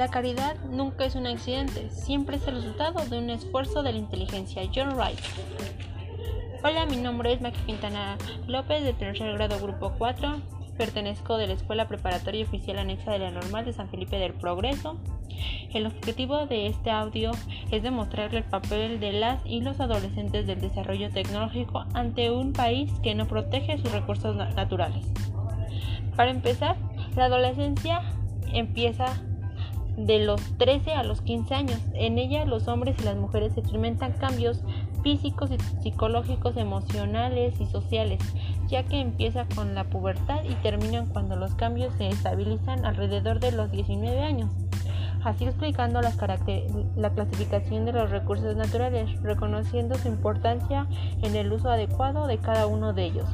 La caridad nunca es un accidente, siempre es el resultado de un esfuerzo de la inteligencia. John Wright. Hola, mi nombre es Maki Quintana López, de tercer grado, grupo 4. Pertenezco de la Escuela Preparatoria Oficial Anexa de la Normal de San Felipe del Progreso. El objetivo de este audio es demostrar el papel de las y los adolescentes del desarrollo tecnológico ante un país que no protege sus recursos naturales. Para empezar, la adolescencia empieza de los 13 a los 15 años. En ella los hombres y las mujeres experimentan cambios físicos y psicológicos, emocionales y sociales, ya que empieza con la pubertad y terminan cuando los cambios se estabilizan alrededor de los 19 años. Así explicando las la clasificación de los recursos naturales, reconociendo su importancia en el uso adecuado de cada uno de ellos,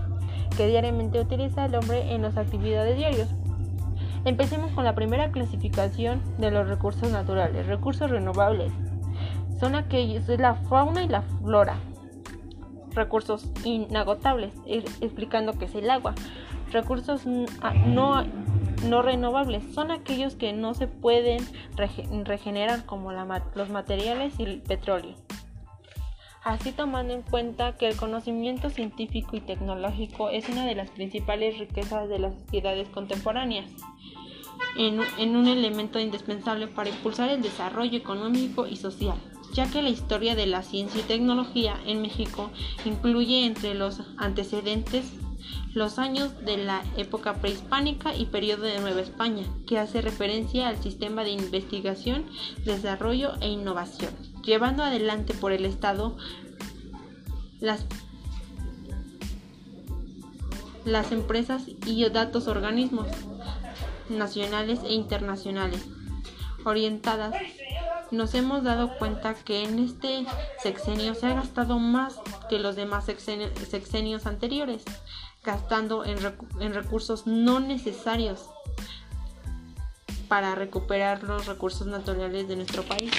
que diariamente utiliza el hombre en las actividades diarias. Empecemos con la primera clasificación de los recursos naturales. Recursos renovables. Son aquellos, es la fauna y la flora. Recursos inagotables, explicando que es el agua. Recursos ah, no, no renovables son aquellos que no se pueden regenerar como los materiales y el petróleo. Así tomando en cuenta que el conocimiento científico y tecnológico es una de las principales riquezas de las sociedades contemporáneas en, un elemento indispensable para impulsar el desarrollo económico y social ya que la historia de la ciencia y tecnología en México incluye entre los antecedentes los años de la época prehispánica y periodo de Nueva España, que hace referencia al sistema de investigación, desarrollo e innovación, llevando adelante por el Estado las, las empresas y datos organismos nacionales e internacionales orientadas, nos hemos dado cuenta que en este sexenio se ha gastado más que los demás sexenios, anteriores, gastando en, en recursos no necesarios para recuperar los recursos naturales de nuestro país.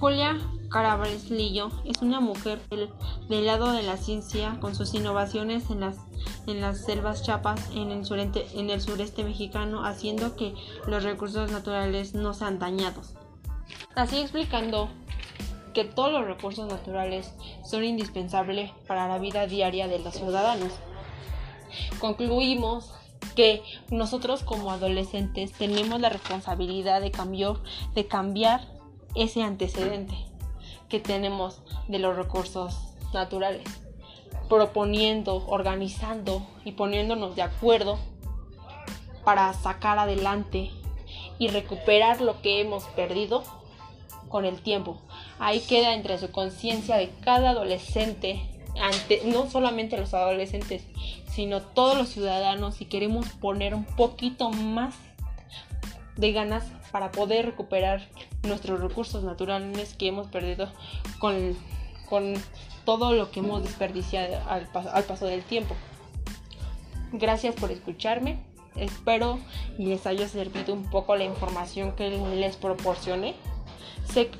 Julia Carabres Lillo es una mujer del, lado de la ciencia con sus innovaciones en las, en las selvas chapas en el, sureste, en el sureste mexicano, haciendo que los recursos naturales no sean dañados. Así explicando que todos los recursos naturales son indispensables para la vida diaria de los ciudadanos. Concluimos que nosotros como adolescentes tenemos la responsabilidad de, de cambiar ese antecedente que tenemos de los recursos naturales, proponiendo, organizando y poniéndonos de acuerdo para sacar adelante y recuperar lo que hemos perdido con el tiempo. Ahí queda entre su conciencia de cada adolescente, ante, no solamente los adolescentes, sino todos los ciudadanos, si queremos poner un poquito más de ganas para poder recuperar nuestros recursos naturales que hemos perdido con, con todo lo que hemos desperdiciado al, al paso del tiempo. Gracias por escucharme. Espero les haya servido un poco la información que les proporcioné. Sé,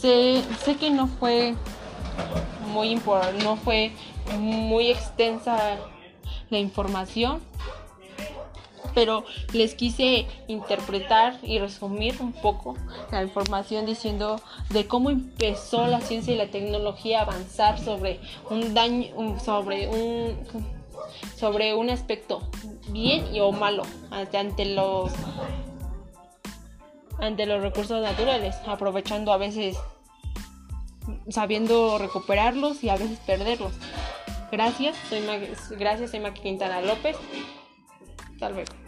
sé, sé que no fue muy no fue muy extensa la información, pero les quise interpretar y resumir un poco la información diciendo de cómo empezó la ciencia y la tecnología a avanzar sobre un daño, sobre un sobre un aspecto bien y o malo ante los ante los recursos naturales, aprovechando a veces sabiendo recuperarlos y a veces perderlos. Gracias, soy gracias, soy Maki Quintana López. Hasta luego.